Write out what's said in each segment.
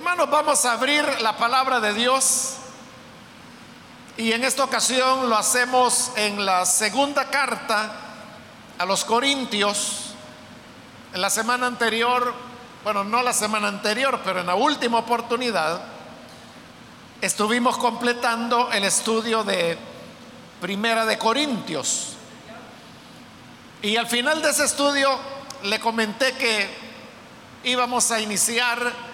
Hermanos, vamos a abrir la palabra de Dios y en esta ocasión lo hacemos en la segunda carta a los Corintios. En la semana anterior, bueno, no la semana anterior, pero en la última oportunidad, estuvimos completando el estudio de Primera de Corintios. Y al final de ese estudio le comenté que íbamos a iniciar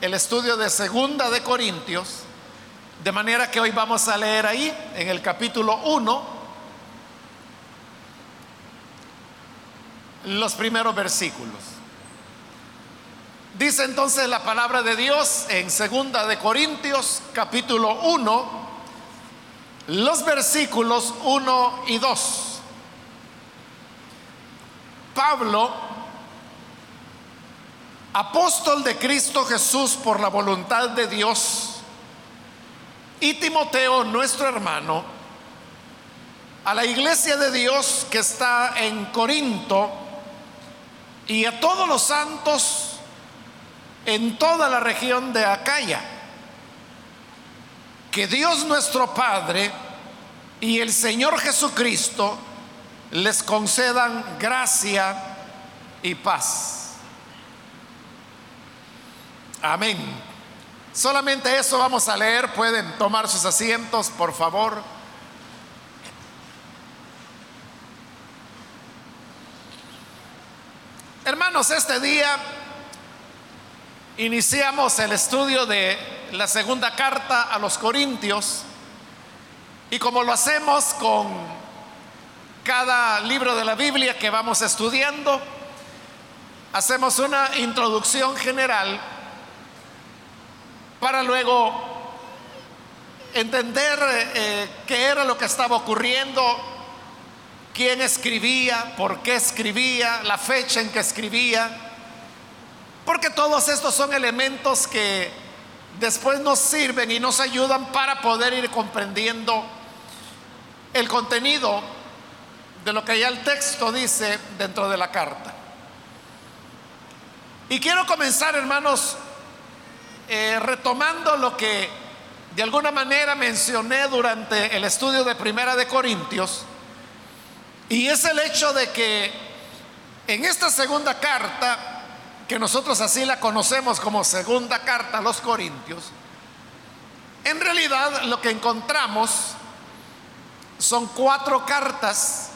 el estudio de Segunda de Corintios, de manera que hoy vamos a leer ahí en el capítulo 1 los primeros versículos. Dice entonces la palabra de Dios en Segunda de Corintios capítulo 1 los versículos 1 y 2. Pablo apóstol de Cristo Jesús por la voluntad de Dios, y Timoteo, nuestro hermano, a la iglesia de Dios que está en Corinto y a todos los santos en toda la región de Acaya. Que Dios nuestro Padre y el Señor Jesucristo les concedan gracia y paz. Amén. Solamente eso vamos a leer. Pueden tomar sus asientos, por favor. Hermanos, este día iniciamos el estudio de la segunda carta a los Corintios y como lo hacemos con cada libro de la Biblia que vamos estudiando, hacemos una introducción general para luego entender eh, qué era lo que estaba ocurriendo, quién escribía, por qué escribía, la fecha en que escribía, porque todos estos son elementos que después nos sirven y nos ayudan para poder ir comprendiendo el contenido de lo que ya el texto dice dentro de la carta. Y quiero comenzar, hermanos, eh, retomando lo que de alguna manera mencioné durante el estudio de Primera de Corintios, y es el hecho de que en esta segunda carta, que nosotros así la conocemos como segunda carta a los Corintios, en realidad lo que encontramos son cuatro cartas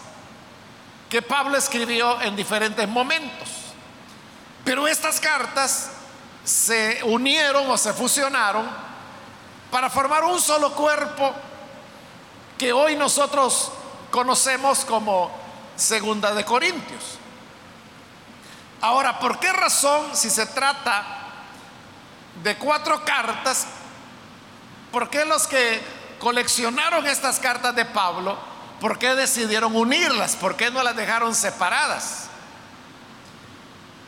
que Pablo escribió en diferentes momentos. Pero estas cartas se unieron o se fusionaron para formar un solo cuerpo que hoy nosotros conocemos como Segunda de Corintios. Ahora, ¿por qué razón, si se trata de cuatro cartas, por qué los que coleccionaron estas cartas de Pablo, por qué decidieron unirlas? ¿Por qué no las dejaron separadas?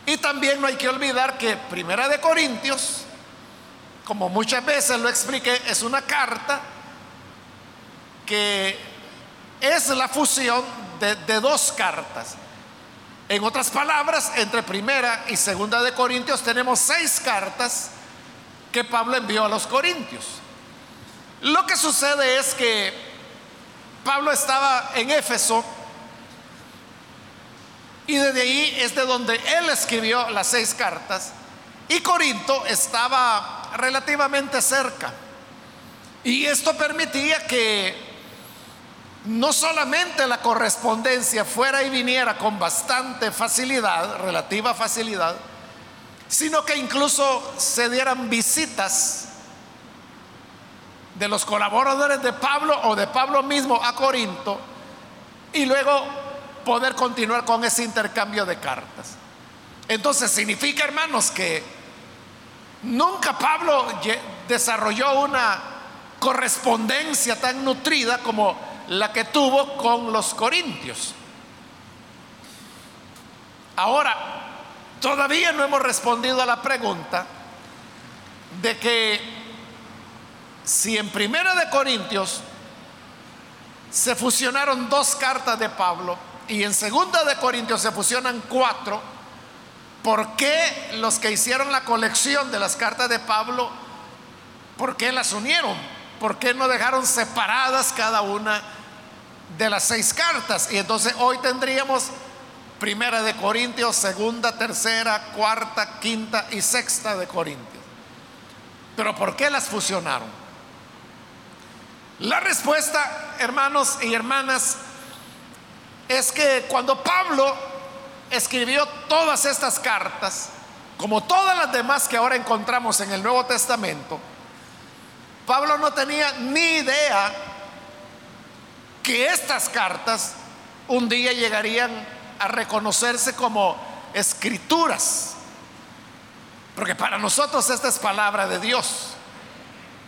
Y también no hay que olvidar que Primera de Corintios, como muchas veces lo expliqué, es una carta que es la fusión de, dos cartas. En otras palabras, entre Primera y Segunda de Corintios tenemos seis cartas que Pablo envió a los Corintios. Lo que sucede es que Pablo estaba en Éfeso y desde ahí es de donde él escribió las seis cartas. Y Corinto estaba relativamente cerca. Y esto permitía que no solamente la correspondencia fuera y viniera con bastante facilidad, relativa facilidad, sino que incluso se dieran visitas de los colaboradores de Pablo o de Pablo mismo a Corinto y luego poder continuar con ese intercambio de cartas. Entonces significa, hermanos, que nunca Pablo desarrolló una correspondencia tan nutrida como la que tuvo con los corintios. Ahora, todavía no hemos respondido a la pregunta de que si en Primera de Corintios se fusionaron dos cartas de Pablo, y en segunda de Corintios se fusionan cuatro, ¿por qué los que hicieron la colección de las cartas de Pablo, por qué las unieron? ¿Por qué no dejaron separadas cada una de las seis cartas? Y entonces hoy tendríamos primera de Corintios, segunda, tercera, cuarta, quinta y sexta de Corintios. Pero ¿por qué las fusionaron? La respuesta, hermanos y hermanas, es que cuando Pablo escribió todas estas cartas, como todas las demás que ahora encontramos en el Nuevo Testamento, Pablo no tenía ni idea que estas cartas un día llegarían a reconocerse como escrituras. Porque para nosotros esta es palabra de Dios.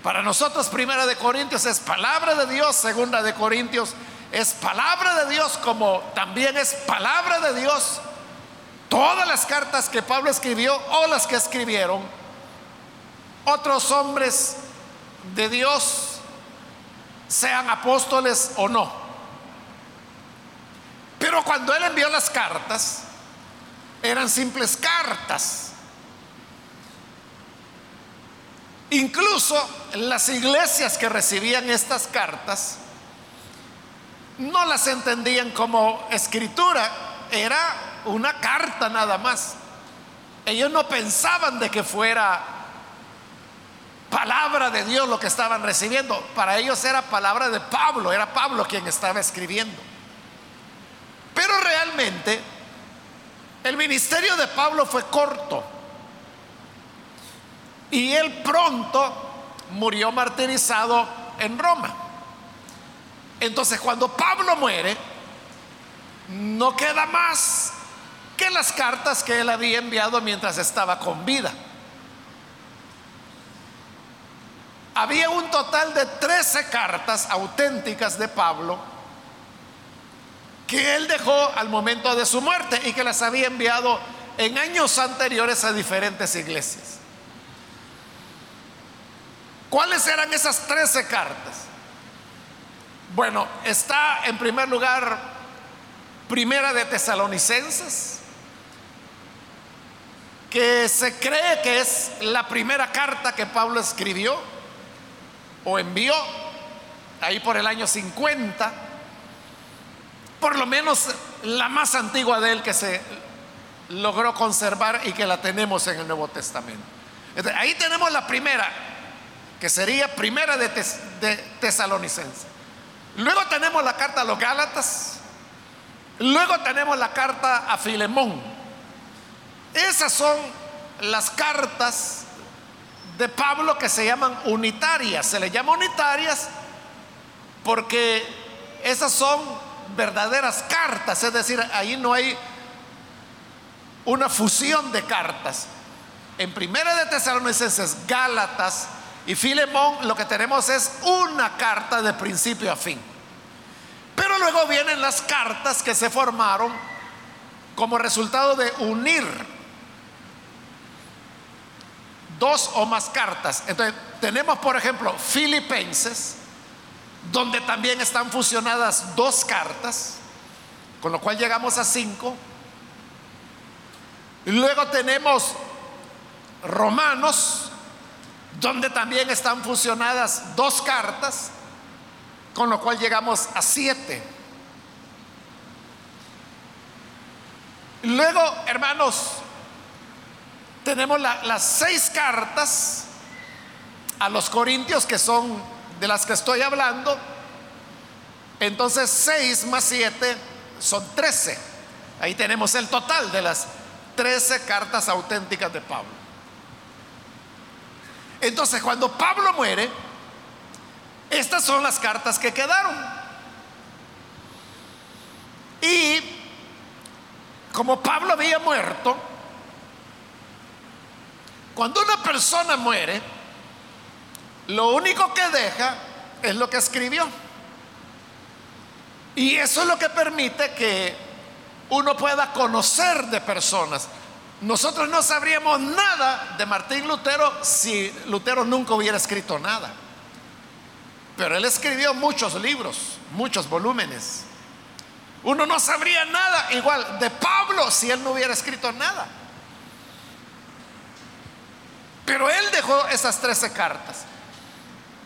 Para nosotros primera de Corintios es palabra de Dios, segunda de Corintios es palabra de Dios como también es palabra de Dios todas las cartas que Pablo escribió o las que escribieron otros hombres de Dios, sean apóstoles o no. Pero cuando él envió las cartas, eran simples cartas. Incluso las iglesias que recibían estas cartas no las entendían como escritura, era una carta nada más. Ellos no pensaban de que fuera palabra de Dios lo que estaban recibiendo. Para ellos era palabra de Pablo, era Pablo quien estaba escribiendo. Pero realmente el ministerio de Pablo fue corto. Y él pronto murió martirizado en Roma. Entonces cuando Pablo muere, no queda más que las cartas que él había enviado mientras estaba con vida. Había un total de 13 cartas auténticas de Pablo que él dejó al momento de su muerte y que las había enviado en años anteriores a diferentes iglesias. ¿Cuáles eran esas 13 cartas? Bueno, está en primer lugar Primera de Tesalonicenses, que se cree que es la primera carta que Pablo escribió o envió ahí por el año 50, por lo menos la más antigua de él que se logró conservar y que la tenemos en el Nuevo Testamento. ahí tenemos la primera, que sería primera de, de Tesalonicense. Luego tenemos la carta a los Gálatas. Luego tenemos la carta a Filemón. Esas son las cartas de Pablo que se llaman unitarias. Se le llama unitarias porque esas son verdaderas cartas, es decir, ahí no hay una fusión de cartas. En Primera de Tesalonicenses, Gálatas y Filemón lo que tenemos es una carta de principio a fin. Pero luego vienen las cartas que se formaron como resultado de unir dos o más cartas. Entonces, tenemos, por ejemplo, Filipenses, donde también están fusionadas dos cartas, con lo cual llegamos a cinco. Luego tenemos Romanos, donde también están fusionadas dos cartas, con lo cual llegamos a siete. Luego, hermanos, tenemos las seis cartas a los corintios que son de las que estoy hablando. Entonces seis más siete son trece. Ahí tenemos el total de las trece cartas auténticas de Pablo. Entonces cuando Pablo muere, estas son las cartas que quedaron. Y como Pablo había muerto, cuando una persona muere, lo único que deja es lo que escribió. Y eso es lo que permite que uno pueda conocer de personas. Nosotros no sabríamos nada de Martín Lutero si Lutero nunca hubiera escrito nada. Pero él escribió muchos libros, muchos volúmenes. Uno no sabría nada igual de Pablo si él no hubiera escrito nada. Pero él dejó esas 13 cartas.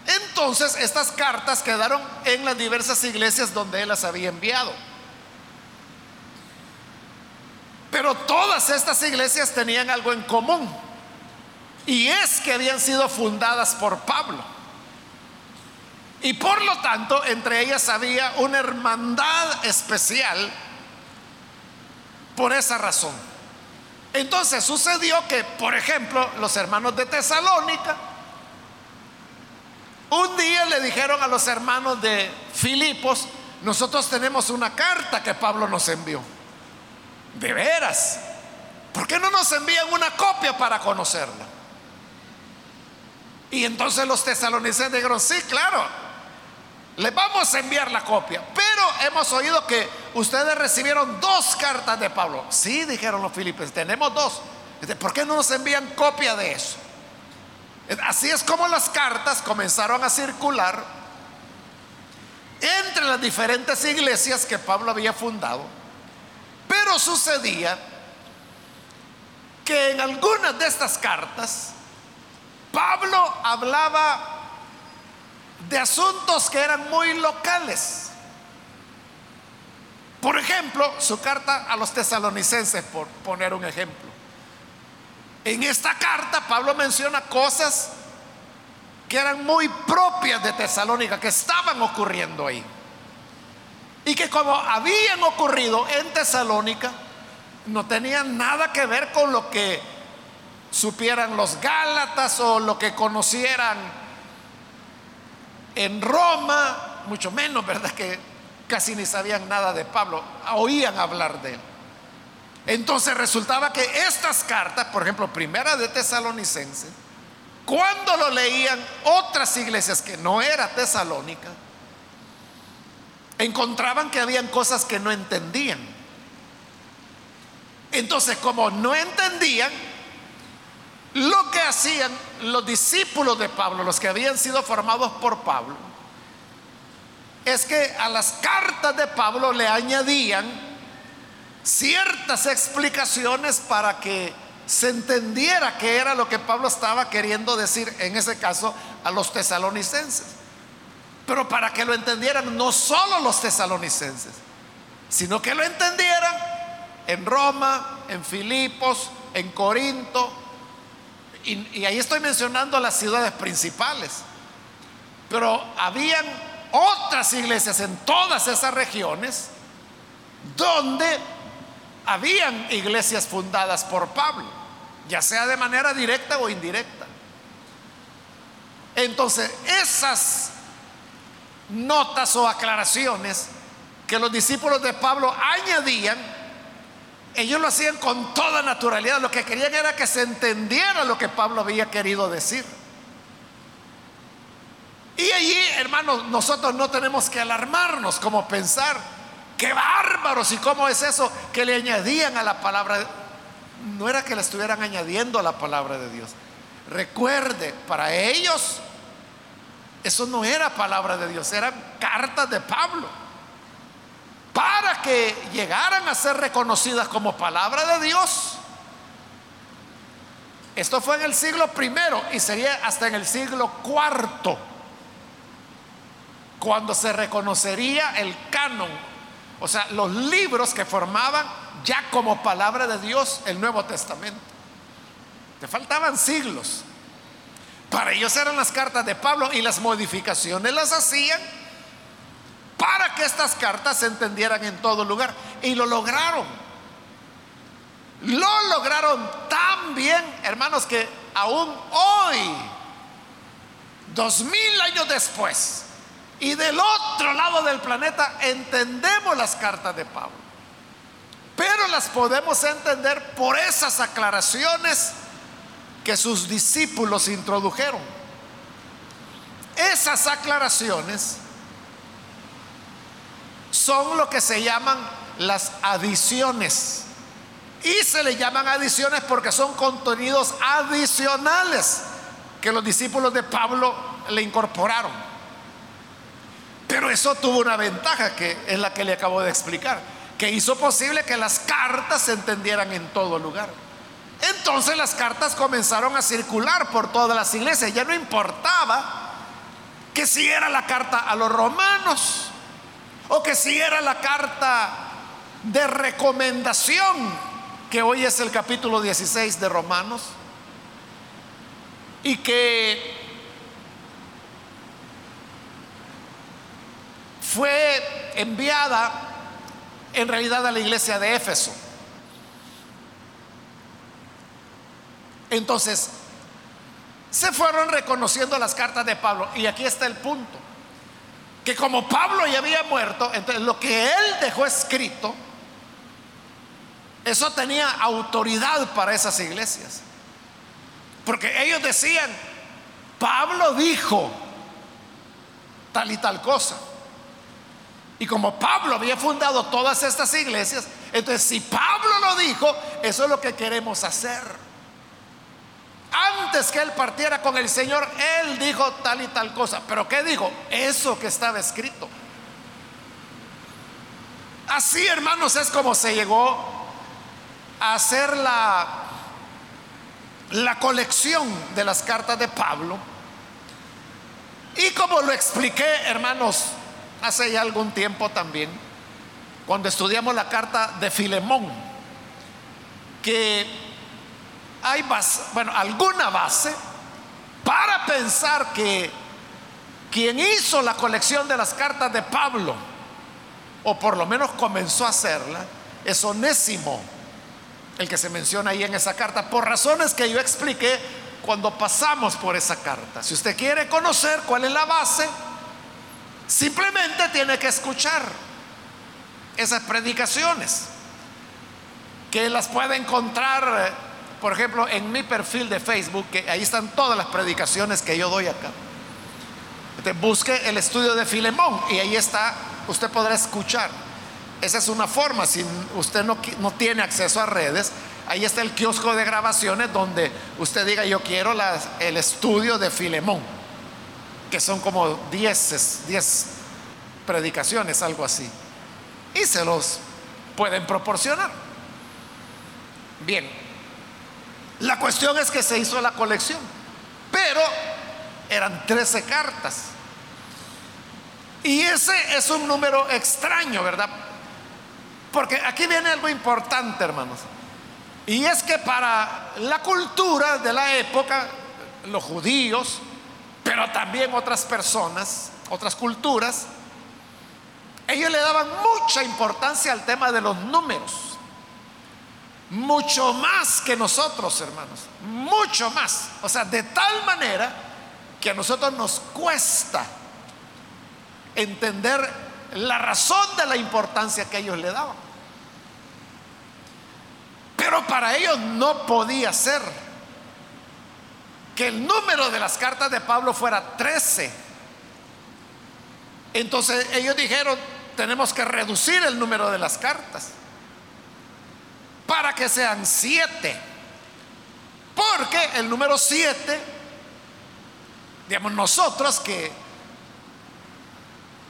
Entonces estas cartas quedaron en las diversas iglesias donde él las había enviado. Pero todas estas iglesias tenían algo en común. Y es que habían sido fundadas por Pablo. Y por lo tanto, entre ellas había una hermandad especial por esa razón. Entonces sucedió que, por ejemplo, los hermanos de Tesalónica, un día le dijeron a los hermanos de Filipos, nosotros tenemos una carta que Pablo nos envió. De veras, ¿por qué no nos envían una copia para conocerla? Y entonces los tesalonicenses dijeron, sí, claro, les vamos a enviar la copia. Pero hemos oído que ustedes recibieron dos cartas de Pablo. Sí, dijeron los filipenses, tenemos dos. ¿Por qué no nos envían copia de eso? Así es como las cartas comenzaron a circular entre las diferentes iglesias que Pablo había fundado. Pero sucedía que en algunas de estas cartas Pablo hablaba de asuntos que eran muy locales. Por ejemplo, su carta a los tesalonicenses, por poner un ejemplo. En esta carta Pablo menciona cosas que eran muy propias de Tesalónica, que estaban ocurriendo ahí. Y que como habían ocurrido en Tesalónica, no tenían nada que ver con lo que supieran los Gálatas o lo que conocieran en Roma, mucho menos, ¿verdad? Que casi ni sabían nada de Pablo, oían hablar de él. Entonces resultaba que estas cartas, por ejemplo, primera de Tesalonicense, cuando lo leían otras iglesias que no era Tesalónica, encontraban que habían cosas que no entendían. Entonces, como no entendían, lo que hacían los discípulos de Pablo, los que habían sido formados por Pablo, es que a las cartas de Pablo le añadían ciertas explicaciones para que se entendiera qué era lo que Pablo estaba queriendo decir, en ese caso, a los tesalonicenses. Pero para que lo entendieran no solo los tesalonicenses, sino que lo entendieran en Roma, en Filipos, en Corinto, y, ahí estoy mencionando las ciudades principales. Pero habían otras iglesias en todas esas regiones donde habían iglesias fundadas por Pablo, ya sea de manera directa o indirecta. Entonces, esas notas o aclaraciones que los discípulos de Pablo añadían ellos lo hacían con toda naturalidad. Lo que querían era que se entendiera lo que Pablo había querido decir. Y allí, hermanos, nosotros no tenemos que alarmarnos como pensar, qué bárbaros y cómo es eso que le añadían a la palabra. No era que le estuvieran añadiendo a la palabra de Dios. Recuerde, para ellos eso no era palabra de Dios, eran cartas de Pablo para que llegaran a ser reconocidas como palabra de Dios. Esto fue en el siglo primero y sería hasta en el siglo cuarto cuando se reconocería el canon, o sea, los libros que formaban ya como palabra de Dios el Nuevo Testamento. Te faltaban siglos. Para ellos eran las cartas de Pablo y las modificaciones las hacían para que estas cartas se entendieran en todo lugar. Y lo lograron. Lo lograron tan bien, hermanos, que aún hoy, dos mil años después, y del otro lado del planeta, entendemos las cartas de Pablo. Pero las podemos entender por esas aclaraciones que sus discípulos introdujeron. Esas aclaraciones son lo que se llaman las adiciones. Y se le llaman adiciones porque son contenidos adicionales que los discípulos de Pablo le incorporaron. Pero eso tuvo una ventaja que es la que le acabo de explicar, que hizo posible que las cartas se entendieran en todo lugar. Entonces las cartas comenzaron a circular por todas las iglesias. Ya no importaba que si era la carta a los romanos o que si era la carta de recomendación, que hoy es el capítulo 16 de Romanos, y que fue enviada en realidad a la iglesia de Éfeso. Entonces, se fueron reconociendo las cartas de Pablo. Y aquí está el punto. Que como Pablo ya había muerto, entonces lo que él dejó escrito, eso tenía autoridad para esas iglesias. Porque ellos decían, Pablo dijo tal y tal cosa. Y como Pablo había fundado todas estas iglesias, entonces si Pablo lo dijo, eso es lo que queremos hacer. Antes que él partiera con el Señor, él dijo tal y tal cosa. ¿Pero qué dijo? Eso que estaba escrito. Así, hermanos, es como se llegó a hacer la, la colección de las cartas de Pablo. Y como lo expliqué, hermanos, hace ya algún tiempo también, cuando estudiamos la carta de Filemón, que hay bueno, alguna base para pensar que quien hizo la colección de las cartas de Pablo, o por lo menos comenzó a hacerla, es Onésimo, el que se menciona ahí en esa carta, por razones que yo expliqué cuando pasamos por esa carta. Si usted quiere conocer cuál es la base, simplemente tiene que escuchar esas predicaciones, que las puede encontrar eh, por ejemplo, en mi perfil de Facebook, que ahí están todas las predicaciones que yo doy acá. busque el estudio de Filemón y ahí está, usted podrá escuchar. Esa es una forma, si usted no, no tiene acceso a redes, ahí está el kiosco de grabaciones donde usted diga yo quiero el estudio de Filemón, que son como 10 10 predicaciones, algo así. Y se los pueden proporcionar. Bien, la cuestión es que se hizo la colección, pero eran 13 cartas. Y ese es un número extraño, ¿verdad? Porque aquí viene algo importante, hermanos. Y es que para la cultura de la época, los judíos, pero también otras personas, otras culturas, ellos le daban mucha importancia al tema de los números mucho más que nosotros, hermanos, mucho más. O sea, de tal manera que a nosotros nos cuesta entender la razón de la importancia que ellos le daban. Pero para ellos no podía ser que el número de las cartas de Pablo fuera 13. Entonces ellos dijeron, tenemos que reducir el número de las cartas para que sean siete. Porque el número siete, digamos nosotros que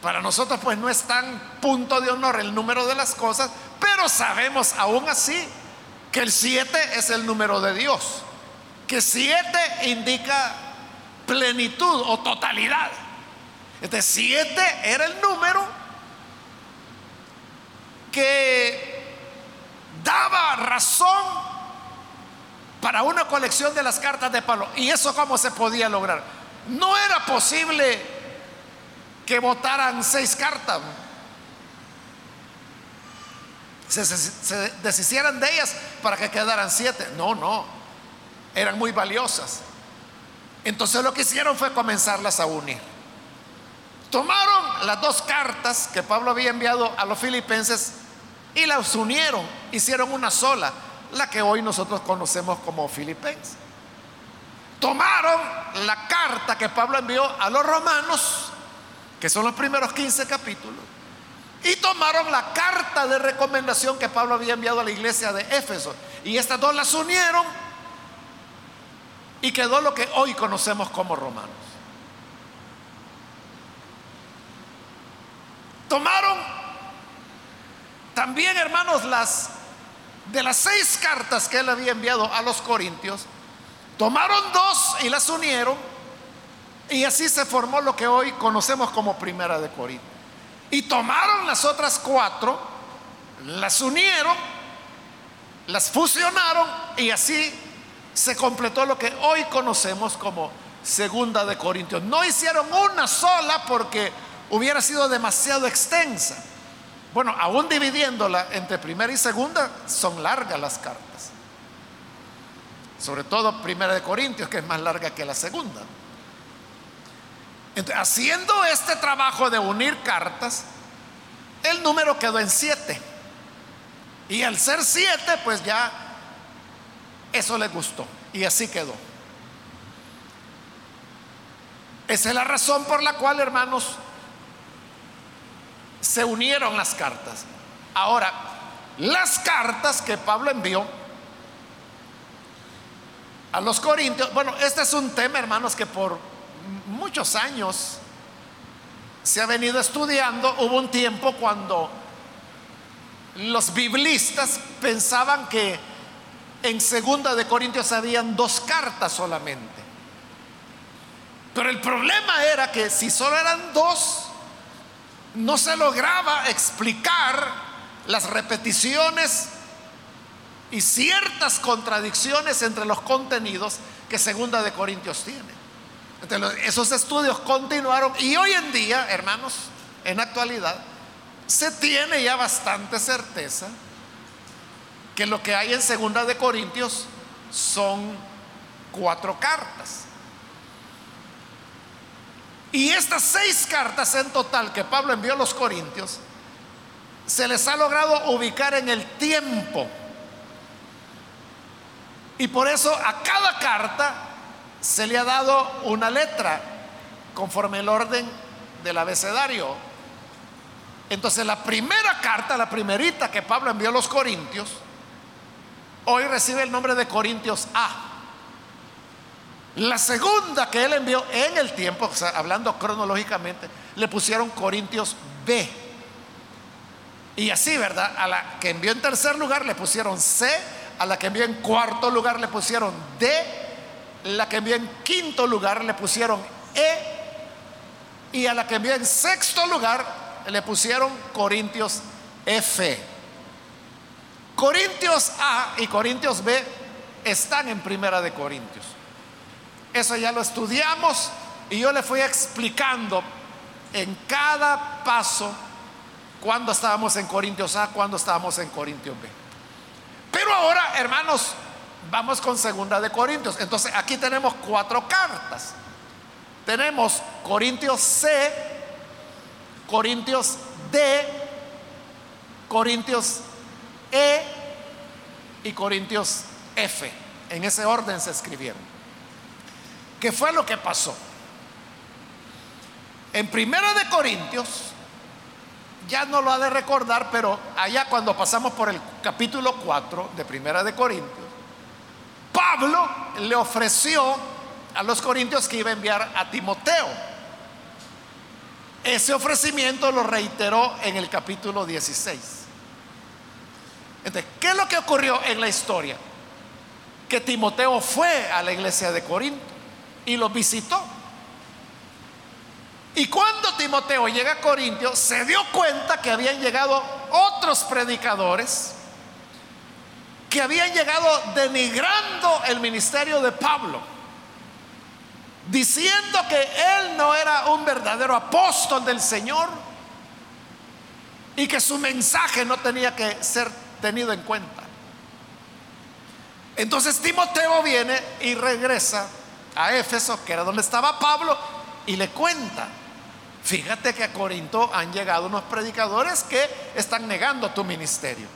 para nosotros pues no es tan punto de honor el número de las cosas, pero sabemos aún así que el siete es el número de Dios, que siete indica plenitud o totalidad. Este siete era el número que daba razón para una colección de las cartas de Pablo. ¿Y eso cómo se podía lograr? No era posible que votaran seis cartas. Se, deshicieran de ellas para que quedaran siete. No, no. Eran muy valiosas. Entonces lo que hicieron fue comenzarlas a unir. Tomaron las dos cartas que Pablo había enviado a los filipenses y las unieron, hicieron una sola, la que hoy nosotros conocemos como Filipenses. Tomaron la carta que Pablo envió a los romanos, que son los primeros 15 capítulos, y tomaron la carta de recomendación que Pablo había enviado a la iglesia de Éfeso. Y estas dos las unieron y quedó lo que hoy conocemos como romanos. Tomaron también, hermanos, las de las seis cartas que él había enviado a los corintios, tomaron dos y las unieron y así se formó lo que hoy conocemos como Primera de Corintios. Y tomaron las otras cuatro, las unieron, las fusionaron y así se completó lo que hoy conocemos como Segunda de Corintios. No hicieron una sola porque hubiera sido demasiado extensa. Bueno, aún dividiéndola entre primera y segunda, son largas las cartas. Sobre todo primera de Corintios, que es más larga que la segunda. Entonces, haciendo este trabajo de unir cartas, el número quedó en siete. Y al ser siete, pues ya eso le gustó. Y así quedó. Esa es la razón por la cual, hermanos, se unieron las cartas. Ahora, las cartas que Pablo envió a los corintios, bueno, este es un tema, hermanos, que por muchos años se ha venido estudiando. Hubo un tiempo cuando los biblistas pensaban que en segunda de Corintios habían dos cartas solamente. Pero el problema era que si solo eran dos, no se lograba explicar las repeticiones y ciertas contradicciones entre los contenidos que Segunda de Corintios tiene. esos estudios continuaron y hoy en día, hermanos, en actualidad, se tiene ya bastante certeza que lo que hay en Segunda de Corintios son cuatro cartas. Y estas seis cartas en total que Pablo envió a los Corintios, se les ha logrado ubicar en el tiempo. Y por eso a cada carta se le ha dado una letra conforme el orden del abecedario. Entonces la primera carta, la primerita que Pablo envió a los Corintios, hoy recibe el nombre de Corintios A. La segunda que él envió en el tiempo, hablando cronológicamente, le pusieron Corintios B. Y así, ¿verdad? A la que envió en tercer lugar le pusieron C, a la que envió en cuarto lugar le pusieron D, la que envió en quinto lugar le pusieron E, y a la que envió en sexto lugar le pusieron Corintios F. Corintios A y Corintios B están en Primera de Corintios. Eso ya lo estudiamos y yo le fui explicando en cada paso cuando estábamos en Corintios A, cuando estábamos en Corintios B. Pero ahora, hermanos, vamos con segunda de Corintios. Entonces, aquí tenemos cuatro cartas. Tenemos Corintios C, Corintios D, Corintios E y Corintios F. En ese orden se escribieron. ¿Qué fue lo que pasó? En Primera de Corintios, ya no lo ha de recordar, pero allá cuando pasamos por el capítulo 4 de Primera de Corintios, Pablo le ofreció a los corintios que iba a enviar a Timoteo. Ese ofrecimiento lo reiteró en el capítulo 16. Entonces, ¿qué es lo que ocurrió en la historia? Que Timoteo fue a la iglesia de Corinto y los visitó. Y cuando Timoteo llega a Corintio, se dio cuenta que habían llegado otros predicadores que habían llegado denigrando el ministerio de Pablo, diciendo que él no era un verdadero apóstol del Señor y que su mensaje no tenía que ser tenido en cuenta. Entonces Timoteo viene y regresa a Éfeso, que era donde estaba Pablo, y le cuenta, fíjate que a Corinto han llegado unos predicadores que están negando tu ministerio.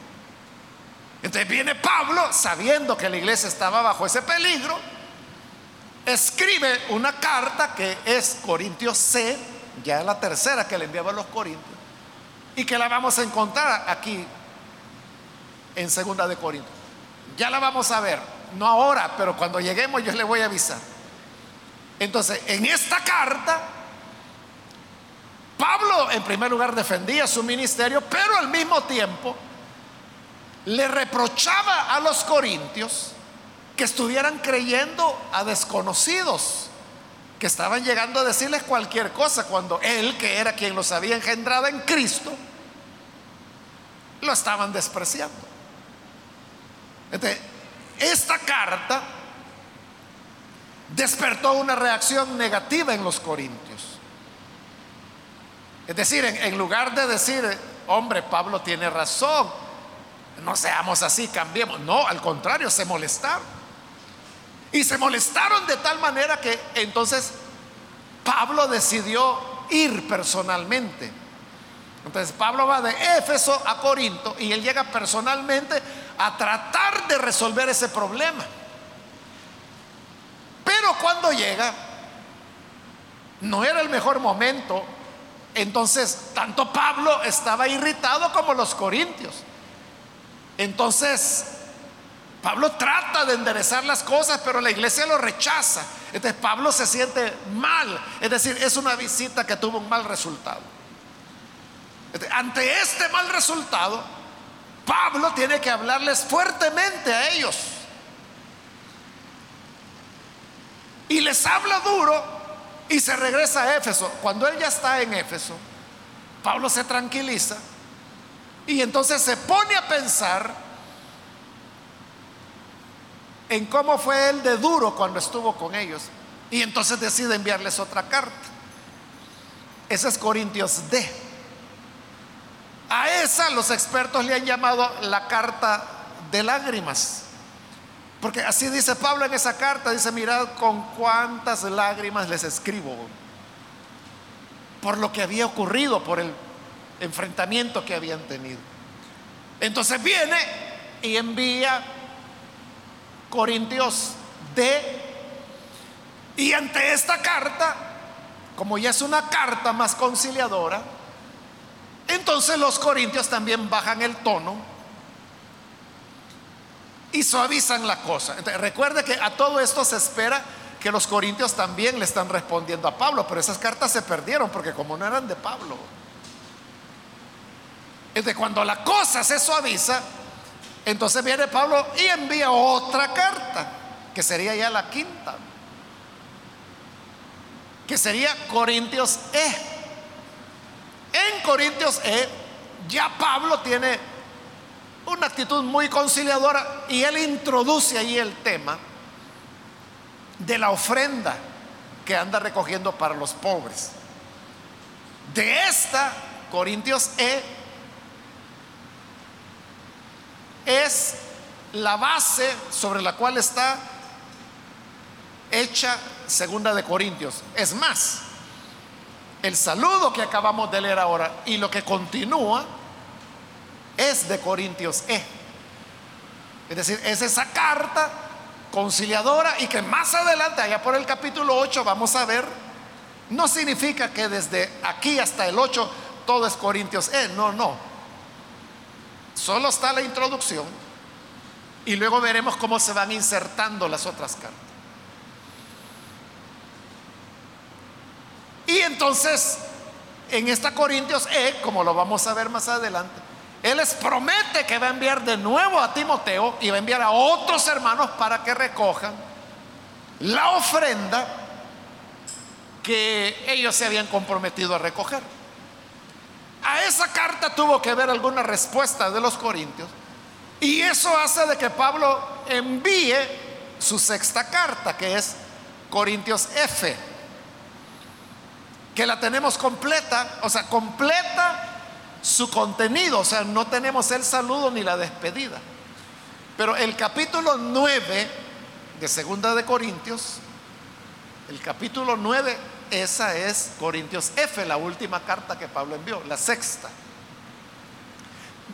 Entonces viene Pablo, sabiendo que la iglesia estaba bajo ese peligro, escribe una carta que es Corintios C, ya la tercera que le enviaba a los Corintios, y que la vamos a encontrar aquí en Segunda de Corintios. Ya la vamos a ver, no ahora, pero cuando lleguemos yo le voy a avisar. Entonces, en esta carta, Pablo en primer lugar defendía su ministerio, pero al mismo tiempo le reprochaba a los corintios que estuvieran creyendo a desconocidos, que estaban llegando a decirles cualquier cosa cuando él, que era quien los había engendrado en Cristo, lo estaban despreciando. esta carta despertó una reacción negativa en los corintios. Es decir, en, lugar de decir, hombre, Pablo tiene razón, no seamos así, cambiemos. No, al contrario, se molestaron. Y se molestaron de tal manera que entonces Pablo decidió ir personalmente. Entonces Pablo va de Éfeso a Corinto y él llega personalmente a tratar de resolver ese problema. Pero cuando llega, no era el mejor momento. Entonces, tanto Pablo estaba irritado como los corintios. Entonces, Pablo trata de enderezar las cosas, pero la iglesia lo rechaza. Entonces, Pablo se siente mal. Es decir, es una visita que tuvo un mal resultado. ante este mal resultado, Pablo tiene que hablarles fuertemente a ellos. Y les habla duro y se regresa a Éfeso. Cuando él ya está en Éfeso, Pablo se tranquiliza y entonces se pone a pensar en cómo fue él de duro cuando estuvo con ellos. Y entonces decide enviarles otra carta. Esa es Corintios D. A esa los expertos le han llamado la carta de lágrimas. Porque así dice Pablo en esa carta, dice, mirad con cuántas lágrimas les escribo por lo que había ocurrido, por el enfrentamiento que habían tenido. Entonces viene y envía Corintios de, y ante esta carta, como ya es una carta más conciliadora, entonces los corintios también bajan el tono y suavizan la cosa. recuerde que a todo esto se espera que los corintios también le están respondiendo a Pablo, pero esas cartas se perdieron porque como no eran de Pablo. Es de cuando la cosa se suaviza, entonces viene Pablo y envía otra carta, que sería ya la quinta, que sería Corintios E. En Corintios E ya Pablo tiene una actitud muy conciliadora y él introduce ahí el tema de la ofrenda que anda recogiendo para los pobres. De esta, Corintios E, es la base sobre la cual está hecha segunda de Corintios. Es más, el saludo que acabamos de leer ahora y lo que continúa es de Corintios E. Es decir, es esa carta conciliadora y que más adelante, allá por el capítulo 8, vamos a ver, no significa que desde aquí hasta el 8 todo es Corintios E, no, no. Solo está la introducción y luego veremos cómo se van insertando las otras cartas. Y entonces, en esta Corintios E, como lo vamos a ver más adelante, él les promete que va a enviar de nuevo a Timoteo y va a enviar a otros hermanos para que recojan la ofrenda que ellos se habían comprometido a recoger. A esa carta tuvo que haber alguna respuesta de los corintios y eso hace de que Pablo envíe su sexta carta, que es Corintios F, que la tenemos completa, o sea, completa su contenido, o sea, no tenemos el saludo ni la despedida. Pero el capítulo 9 de Segunda de Corintios, el capítulo 9, esa es Corintios F, la última carta que Pablo envió, la sexta,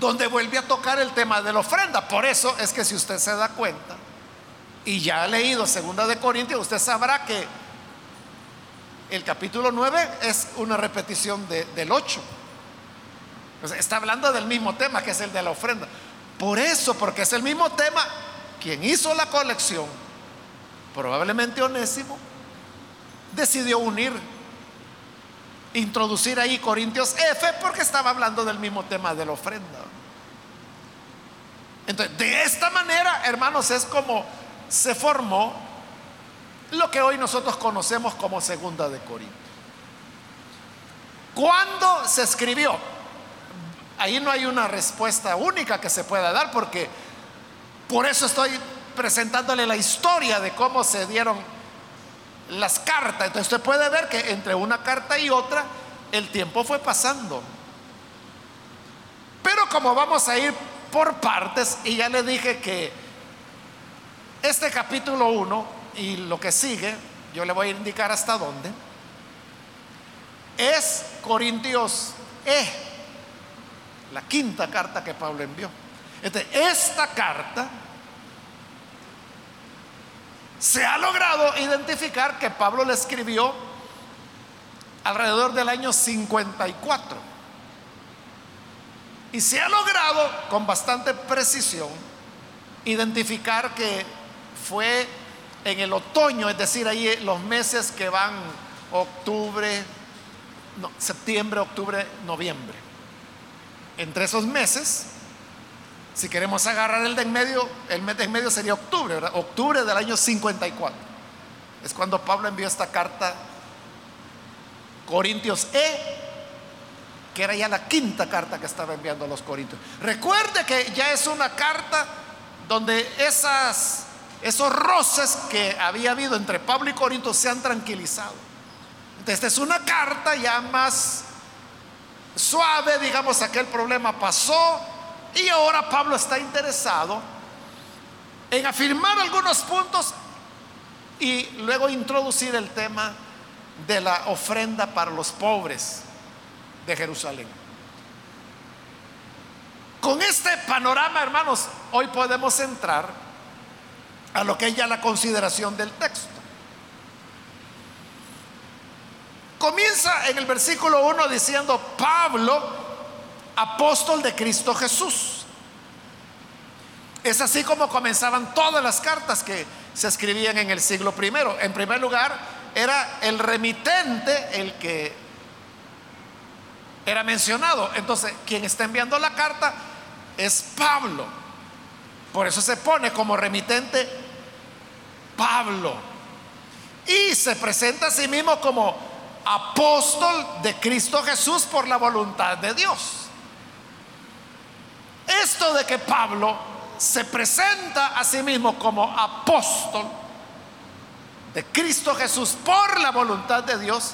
donde vuelve a tocar el tema de la ofrenda. Por eso es que si usted se da cuenta y ya ha leído Segunda de Corintios, usted sabrá que el capítulo 9 es una repetición del 8 está hablando del mismo tema que es el de la ofrenda. Por eso, porque es el mismo tema, quien hizo la colección, probablemente Onésimo, decidió unir, introducir ahí Corintios F porque estaba hablando del mismo tema de la ofrenda. Entonces, de esta manera, hermanos, es como se formó lo que hoy nosotros conocemos como Segunda de Corintios. ¿Cuándo se escribió? Ahí no hay una respuesta única que se pueda dar porque por eso estoy presentándole la historia de cómo se dieron las cartas. Entonces usted puede ver que entre una carta y otra el tiempo fue pasando. Pero como vamos a ir por partes, y ya le dije que este capítulo 1 y lo que sigue, yo le voy a indicar hasta dónde, es Corintios E, la quinta carta que Pablo envió. esta carta se ha logrado identificar que Pablo le escribió alrededor del año 54. Y se ha logrado con bastante precisión identificar que fue en el otoño, es decir, ahí los meses que van octubre, septiembre, octubre, noviembre. Entre esos meses si queremos agarrar el de en medio, el mes de en medio sería octubre. Octubre del año 54. Es cuando Pablo envió esta carta Corintios E, que era ya la quinta carta que estaba enviando a los Corintios. Recuerde que ya es una carta donde esas, esos roces que había habido entre Pablo y Corinto se han tranquilizado. Esta es una carta ya más suave, digamos, aquel problema pasó, y ahora Pablo está interesado en afirmar algunos puntos y luego introducir el tema de la ofrenda para los pobres de Jerusalén. Con este panorama, hermanos, hoy podemos entrar a lo que es ya la consideración del texto. Comienza en el versículo 1 diciendo, Pablo, apóstol de Cristo Jesús. Es así como comenzaban todas las cartas que se escribían en el siglo primero. En primer lugar, era el remitente el que era mencionado. Entonces, quien está enviando la carta es Pablo. Por eso se pone como remitente Pablo. Y se presenta a sí mismo como apóstol de Cristo Jesús por la voluntad de Dios. Esto de que Pablo se presenta a sí mismo como apóstol de Cristo Jesús por la voluntad de Dios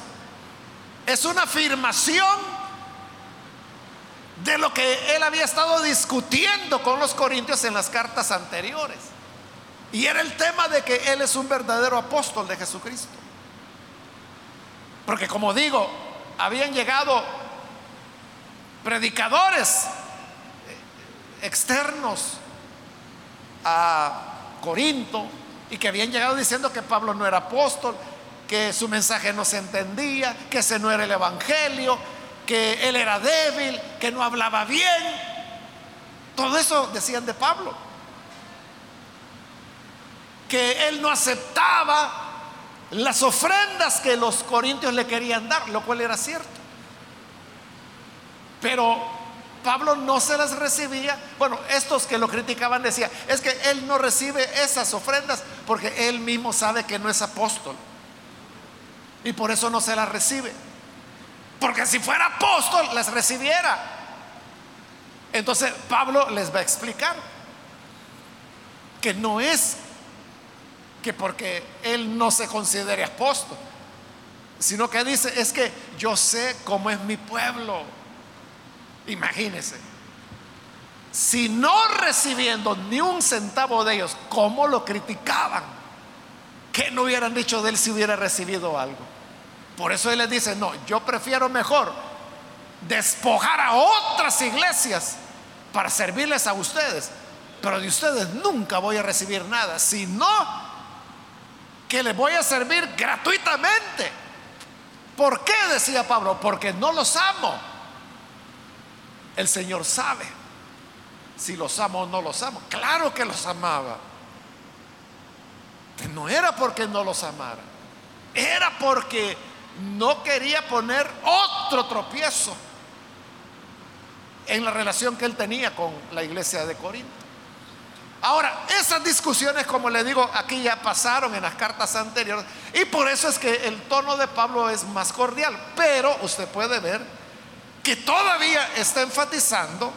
es una afirmación de lo que él había estado discutiendo con los corintios en las cartas anteriores. Y era el tema de que él es un verdadero apóstol de Jesucristo. Porque como digo, habían llegado predicadores externos a Corinto y que habían llegado diciendo que Pablo no era apóstol, que su mensaje no se entendía, que ese no era el evangelio, que él era débil, que no hablaba bien. Todo eso decían de Pablo. Que él no aceptaba las ofrendas que los corintios le querían dar, lo cual era cierto. Pero Pablo no se las recibía. Bueno, estos que lo criticaban decían, es que él no recibe esas ofrendas porque él mismo sabe que no es apóstol. Y por eso no se las recibe. Porque si fuera apóstol, las recibiera. Entonces Pablo les va a explicar que no es que porque él no se considere apóstol, sino que dice, es que yo sé cómo es mi pueblo Imagínense. Si no recibiendo ni un centavo de ellos, ¿cómo lo criticaban? ¿Qué no hubieran dicho de él si hubiera recibido algo? Por eso él les dice, no, yo prefiero mejor despojar a otras iglesias para servirles a ustedes, pero de ustedes nunca voy a recibir nada, sino que les voy a servir gratuitamente. ¿Por qué? decía Pablo, porque no los amo el Señor sabe si los amo o no los amo. Claro que los amaba. No era porque no los amara. Era porque no quería poner otro tropiezo en la relación que él tenía con la iglesia de Corinto. Ahora, esas discusiones, como le digo, aquí ya pasaron en las cartas anteriores y por eso es que el tono de Pablo es más cordial, pero usted puede ver que todavía está enfatizando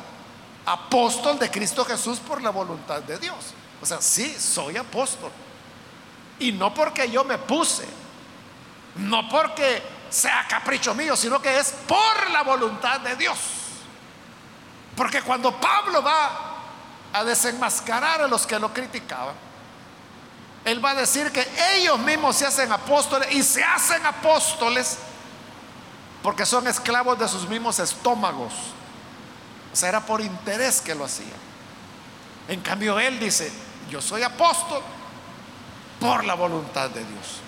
apóstol de Cristo Jesús por la voluntad de Dios. O sea, sí, soy apóstol. Y no porque yo me puse, no porque sea capricho mío, sino que es por la voluntad de Dios. Porque cuando Pablo va a desenmascarar a los que lo criticaban, él va a decir que ellos mismos se hacen apóstoles y se hacen apóstoles porque son esclavos de sus mismos estómagos. O sea, era por interés que lo hacían. En cambio, él dice, yo soy apóstol por la voluntad de Dios.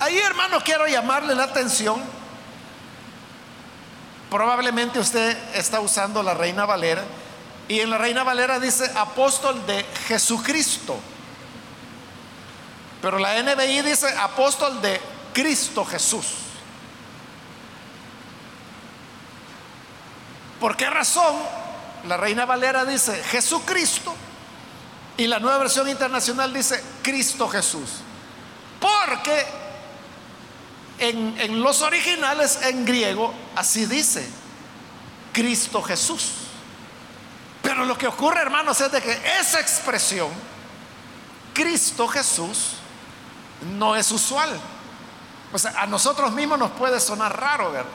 Ahí, hermano, quiero llamarle la atención. Probablemente usted está usando la Reina Valera y en la Reina Valera dice apóstol de Jesucristo. Pero la NBI dice apóstol de Cristo Jesús. ¿Por qué razón? La Reina Valera dice Jesucristo y la nueva versión internacional dice Cristo Jesús. Porque en, en los originales en griego así dice Cristo Jesús. Pero lo que ocurre, hermanos, es de que esa expresión, Cristo Jesús, no es usual. O sea, a nosotros mismos nos puede sonar raro, ¿verdad?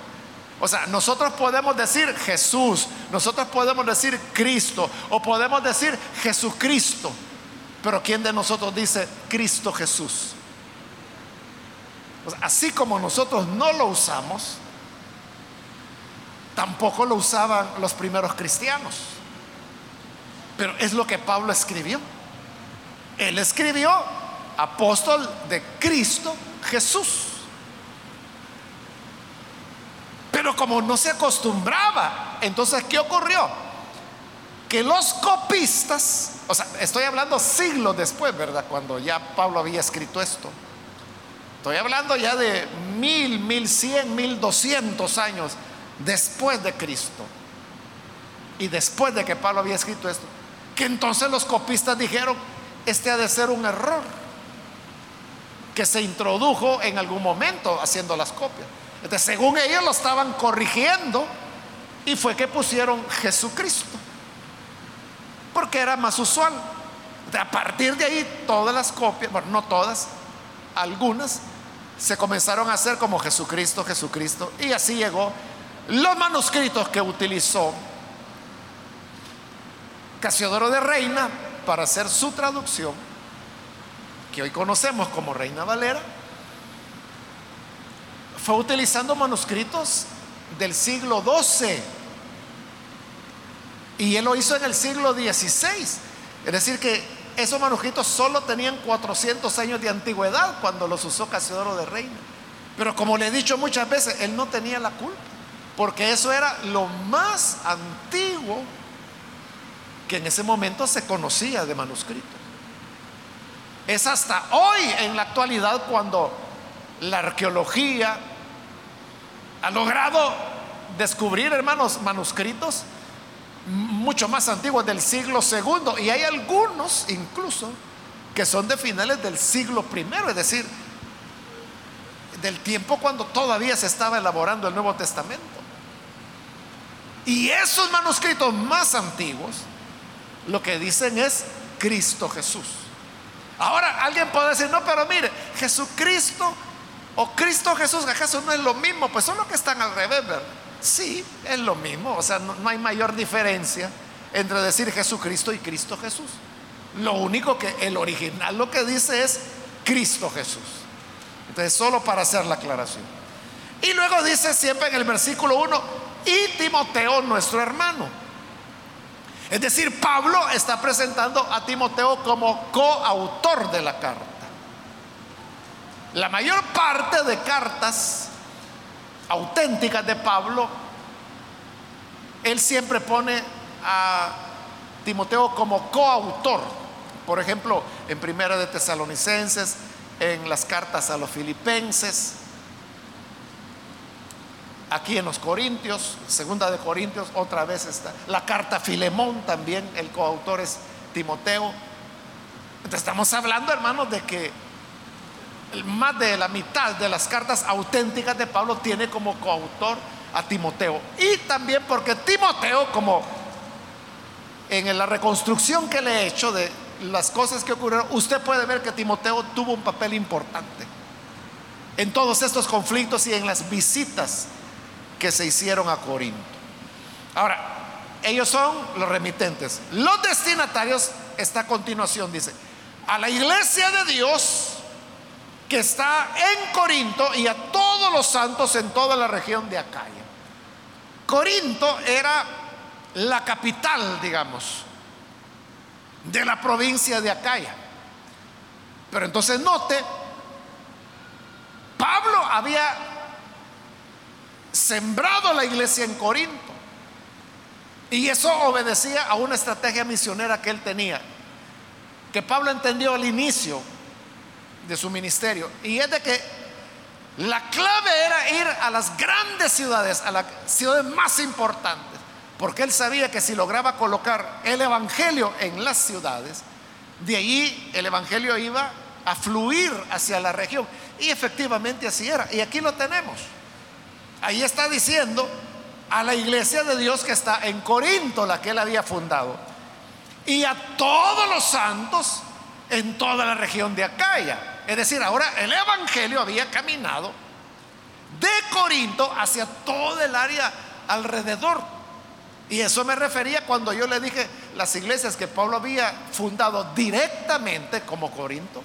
O sea, nosotros podemos decir Jesús, nosotros podemos decir Cristo o podemos decir Jesucristo. Pero ¿quién de nosotros dice Cristo Jesús? así como nosotros no lo usamos, tampoco lo usaban los primeros cristianos. Pero es lo que Pablo escribió. Él escribió apóstol de Cristo Jesús. Pero como no se acostumbraba, entonces, ¿qué ocurrió? Que los copistas, o sea, estoy hablando siglos después, ¿verdad? Cuando ya Pablo había escrito esto. Estoy hablando ya de mil, mil cien, mil doscientos años después de Cristo. Y después de que Pablo había escrito esto. Que entonces los copistas dijeron, este ha de ser un error que se introdujo en algún momento haciendo las copias. Entonces, según ellos lo estaban corrigiendo y fue que pusieron Jesucristo, porque era más usual. a partir de ahí, todas las copias, bueno, no todas, algunas, se comenzaron a hacer como Jesucristo, Jesucristo, y así llegó los manuscritos que utilizó Casiodoro de Reina para hacer su traducción, que hoy conocemos como Reina Valera, fue utilizando manuscritos del siglo XII. Y él lo hizo en el siglo XVI. Es decir, que esos manuscritos solo tenían 400 años de antigüedad cuando los usó Casiodoro de Reina. Pero como le he dicho muchas veces, él no tenía la culpa, porque eso era lo más antiguo que en ese momento se conocía de manuscritos. Es hasta hoy, en la actualidad, cuando la arqueología ha logrado descubrir, hermanos, manuscritos mucho más antiguos del siglo segundo y hay algunos incluso que son de finales del siglo primero, es decir, del tiempo cuando todavía se estaba elaborando el Nuevo Testamento. Y esos manuscritos más antiguos lo que dicen es Cristo Jesús. Ahora alguien puede decir, no, pero mire, Jesucristo o Cristo Jesús, ¿acaso no es lo mismo? Pues son los que están al revés, ¿verdad? Sí, es lo mismo, o sea, no, no hay mayor diferencia entre decir Jesucristo y Cristo Jesús. Lo único que el original lo que dice es Cristo Jesús. Entonces, solo para hacer la aclaración. Y luego dice siempre en el versículo 1, y Timoteo, nuestro hermano. Es decir, Pablo está presentando a Timoteo como coautor de la carta. La mayor parte de cartas auténticas de Pablo, él siempre pone a Timoteo como coautor. Por ejemplo, en Primera de Tesalonicenses, en las cartas a los filipenses, aquí en los Corintios, segunda de Corintios, otra vez está. La carta Filemón también, el coautor es Timoteo. Estamos hablando, hermanos, de que más de la mitad de las cartas auténticas de Pablo tiene como coautor a Timoteo. Y también porque Timoteo, como en la reconstrucción que le he hecho de las cosas que ocurrieron, usted puede ver que Timoteo tuvo un papel importante en todos estos conflictos y en las visitas que se hicieron a Corinto. Ahora, ellos son los remitentes. Los destinatarios, está a continuación, dice, a la iglesia de Dios que está en Corinto y a todos los santos en toda la región de Acaya. Corinto era la capital, digamos, de la provincia de Acaya. Pero entonces note, Pablo había sembrado la iglesia en Corinto. Y eso obedecía a una estrategia misionera que él tenía, que Pablo entendió al inicio de su ministerio. Y es de que la clave era ir a las grandes ciudades, a las ciudades más importantes, porque él sabía que si lograba colocar el Evangelio en las ciudades, de allí el Evangelio iba a fluir hacia la región. Y efectivamente así era. Y aquí lo tenemos. Ahí está diciendo a la iglesia de Dios que está en Corinto, la que él había fundado, y a todos los santos en toda la región de Acaya. Es decir, ahora el Evangelio había caminado de Corinto hacia todo el área alrededor. Y eso me refería cuando yo le dije las iglesias que Pablo había fundado directamente como Corinto,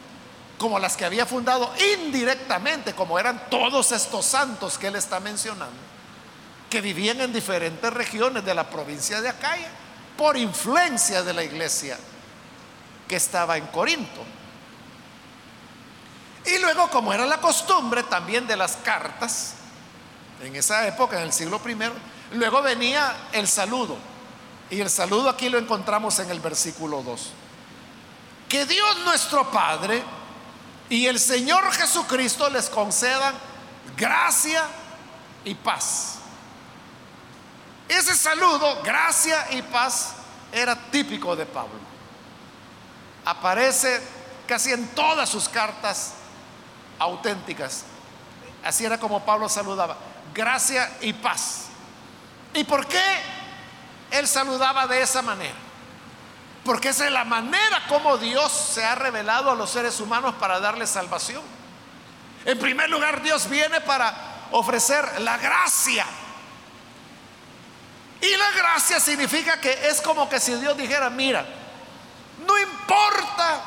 como las que había fundado indirectamente, como eran todos estos santos que él está mencionando, que vivían en diferentes regiones de la provincia de Acaya por influencia de la iglesia que estaba en Corinto. Y luego, como era la costumbre también de las cartas, en esa época, en el siglo I, luego venía el saludo. Y el saludo aquí lo encontramos en el versículo 2. Que Dios nuestro Padre y el Señor Jesucristo les concedan gracia y paz. Ese saludo, gracia y paz, era típico de Pablo. Aparece casi en todas sus cartas auténticas. Así era como Pablo saludaba. Gracia y paz. ¿Y por qué él saludaba de esa manera? Porque esa es la manera como Dios se ha revelado a los seres humanos para darles salvación. En primer lugar, Dios viene para ofrecer la gracia. Y la gracia significa que es como que si Dios dijera, mira, no importa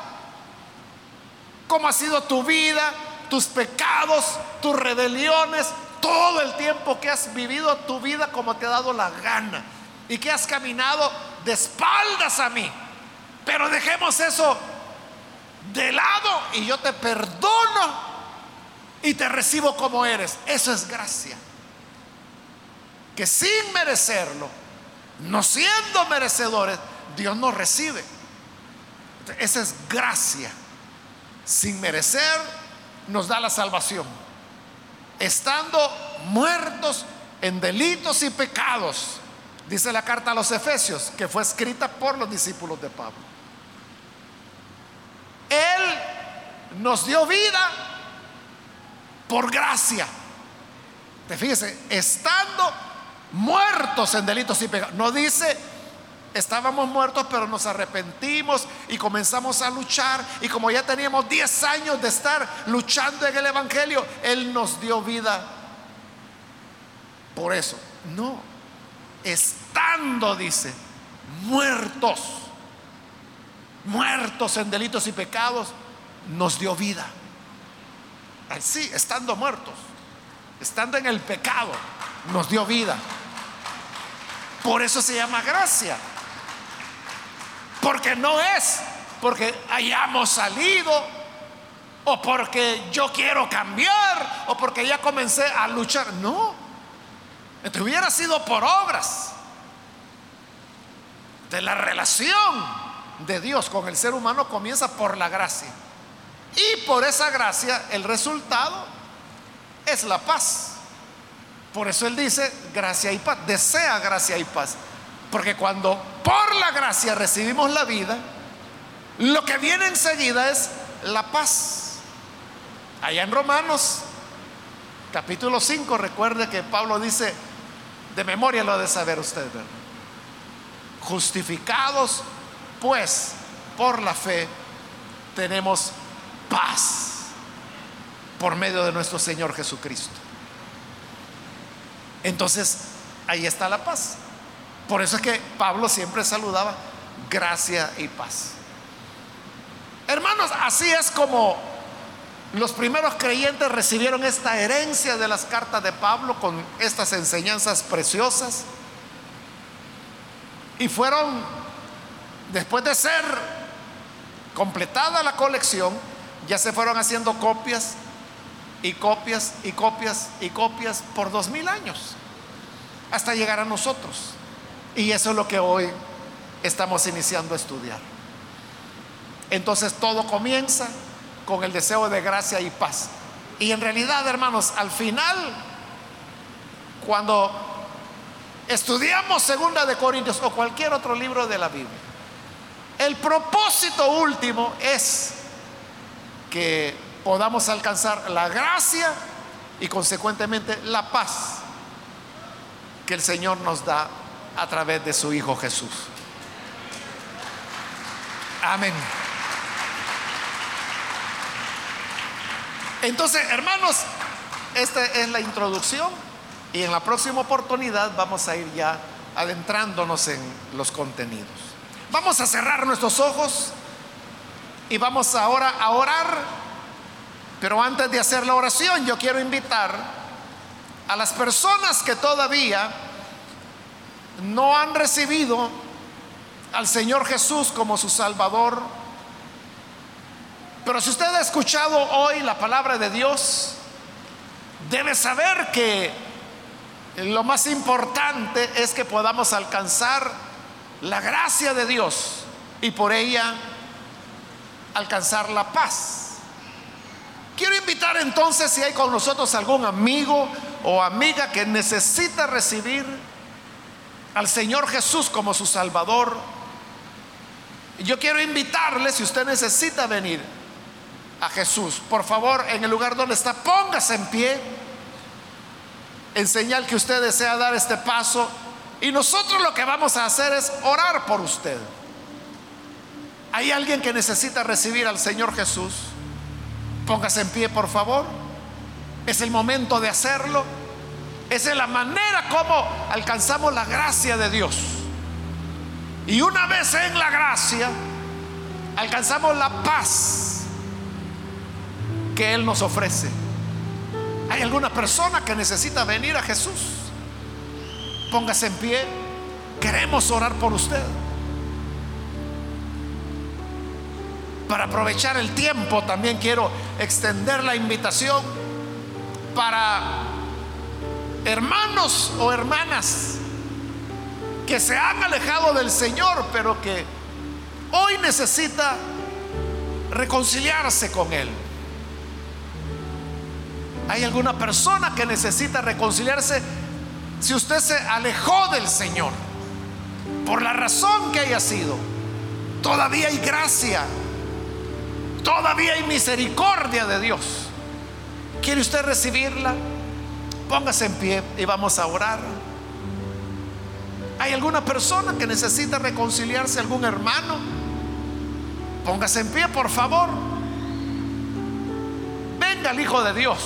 cómo ha sido tu vida, tus pecados, tus rebeliones, todo el tiempo que has vivido tu vida como te ha dado la gana y que has caminado de espaldas a mí. Pero dejemos eso de lado y yo te perdono y te recibo como eres. Eso es gracia. Que sin merecerlo, no siendo merecedores, Dios nos recibe. Esa es gracia. Sin merecer, nos da la salvación. Estando muertos en delitos y pecados, dice la carta a los Efesios, que fue escrita por los discípulos de Pablo. Él nos dio vida por gracia. Te fíjese, estando muertos en delitos y pecados. No dice estábamos muertos, pero nos arrepentimos y comenzamos a luchar. Y como ya teníamos 10 años de estar luchando en el Evangelio, Él nos dio vida. Por eso, no, estando, dice, muertos, muertos en delitos y pecados, nos dio vida. Así, estando muertos, estando en el pecado, nos dio vida. Por eso se llama gracia. Porque no es porque hayamos salido o porque yo quiero cambiar o porque ya comencé a luchar. No. Entonces hubiera sido por obras de la relación de Dios con el ser humano comienza por la gracia. Y por esa gracia el resultado es la paz. Por eso él dice gracia y paz, desea gracia y paz. Porque cuando por la gracia recibimos la vida, Lo que viene enseguida es la paz. Allá en Romanos, capítulo 5, recuerde que Pablo dice, de memoria lo ha de saber usted, ¿verdad? Justificados, pues, por la fe, tenemos paz por medio de nuestro Señor Jesucristo. Entonces, ahí está la paz. Por eso es que Pablo siempre saludaba gracia y paz. Hermanos, así es como los primeros creyentes recibieron esta herencia de las cartas de Pablo con estas enseñanzas preciosas. Y fueron, después de ser completada la colección, ya se fueron haciendo copias y copias y copias y copias por dos mil años, hasta llegar a nosotros. Y eso es lo que hoy estamos iniciando a estudiar. Entonces todo comienza con el deseo de gracia y paz. Y en realidad, hermanos, al final, cuando estudiamos Segunda de Corintios o cualquier otro libro de la Biblia, el propósito último es que podamos alcanzar la gracia y consecuentemente la paz que el Señor nos da a través de su Hijo Jesús. Amén. Entonces, hermanos, esta es la introducción y en la próxima oportunidad vamos a ir ya adentrándonos en los contenidos. Vamos a cerrar nuestros ojos y vamos ahora a orar, pero antes de hacer la oración yo quiero invitar a las personas que todavía no han recibido al Señor Jesús como su Salvador, pero si usted ha escuchado hoy la palabra de Dios, debe saber que lo más importante es que podamos alcanzar la gracia de Dios y por ella alcanzar la paz. Quiero invitar entonces si hay con nosotros algún amigo o amiga que necesita recibir al Señor Jesús como su Salvador. Yo quiero invitarle, si usted necesita venir, a Jesús. Por favor, en el lugar donde está, póngase en pie en señal que usted desea dar este paso. Y nosotros lo que vamos a hacer es orar por usted. ¿Hay alguien que necesita recibir al Señor Jesús? Póngase en pie, por favor. Es el momento de hacerlo. Esa es la manera como alcanzamos la gracia de Dios. Y una vez en la gracia, alcanzamos la paz que Él nos ofrece. ¿Hay alguna persona que necesita venir a Jesús? Póngase en pie. Queremos orar por usted. Para aprovechar el tiempo, también quiero extender la invitación para hermanos o hermanas que se han alejado del Señor, pero que hoy necesita reconciliarse con Él. ¿Hay alguna persona que necesita reconciliarse si usted se alejó del Señor? Por la razón que haya sido. Todavía hay gracia. Todavía hay misericordia de Dios. ¿Quiere usted recibirla? Póngase en pie y vamos a orar. ¿Hay alguna persona que necesita reconciliarse, algún hermano? Póngase en pie, por favor. Venga el Hijo de Dios.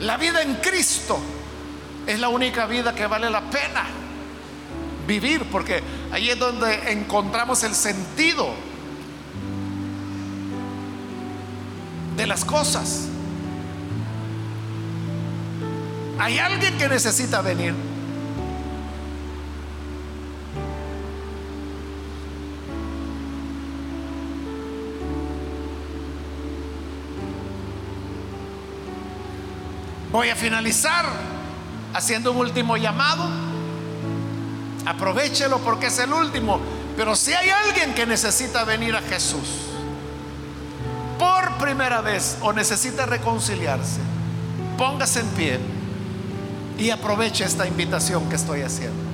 La vida en Cristo es la única vida que vale la pena vivir, porque ahí es donde encontramos el sentido de las cosas. Hay alguien que necesita venir. Voy a finalizar haciendo un último llamado. Aprovechelo porque es el último. Pero si hay alguien que necesita venir a Jesús por primera vez o necesita reconciliarse, póngase en pie y aproveche esta invitación que estoy haciendo.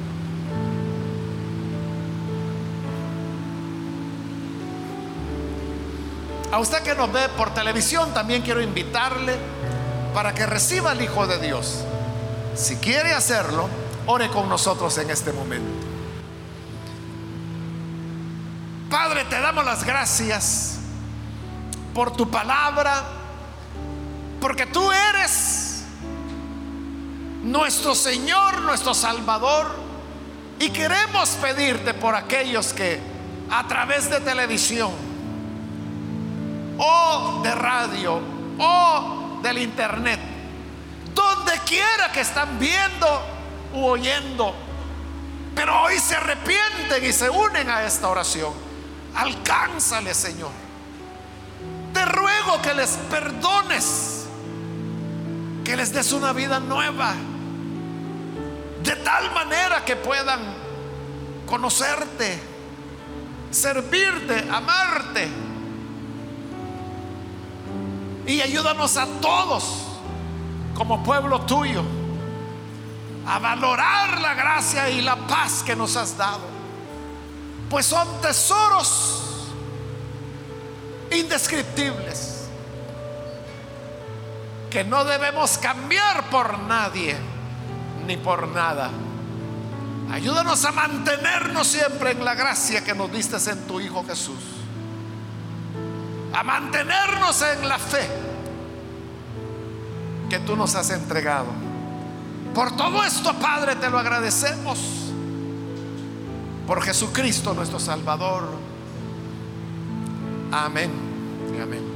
A usted que nos ve por televisión también quiero invitarle para que reciba al Hijo de Dios. Si quiere hacerlo, ore con nosotros en este momento. Padre, te damos las gracias por tu palabra, porque tú eres nuestro Señor, nuestro Salvador, y queremos pedirte por aquellos que a través de televisión o de radio o del internet, donde quiera que están viendo u oyendo, pero hoy se arrepienten y se unen a esta oración. Alcánzale, Señor. Te ruego que les perdones, que les des una vida nueva, de tal manera que puedan conocerte, servirte, amarte. Y ayúdanos a todos como pueblo tuyo a valorar la gracia y la paz que nos has dado. Pues son tesoros indescriptibles que no debemos cambiar por nadie ni por nada. Ayúdanos a mantenernos siempre en la gracia que nos diste en tu Hijo Jesús. A mantenernos en la fe que tú nos has entregado. Por todo esto, Padre, te lo agradecemos. Por Jesucristo nuestro Salvador. Amén. Amén.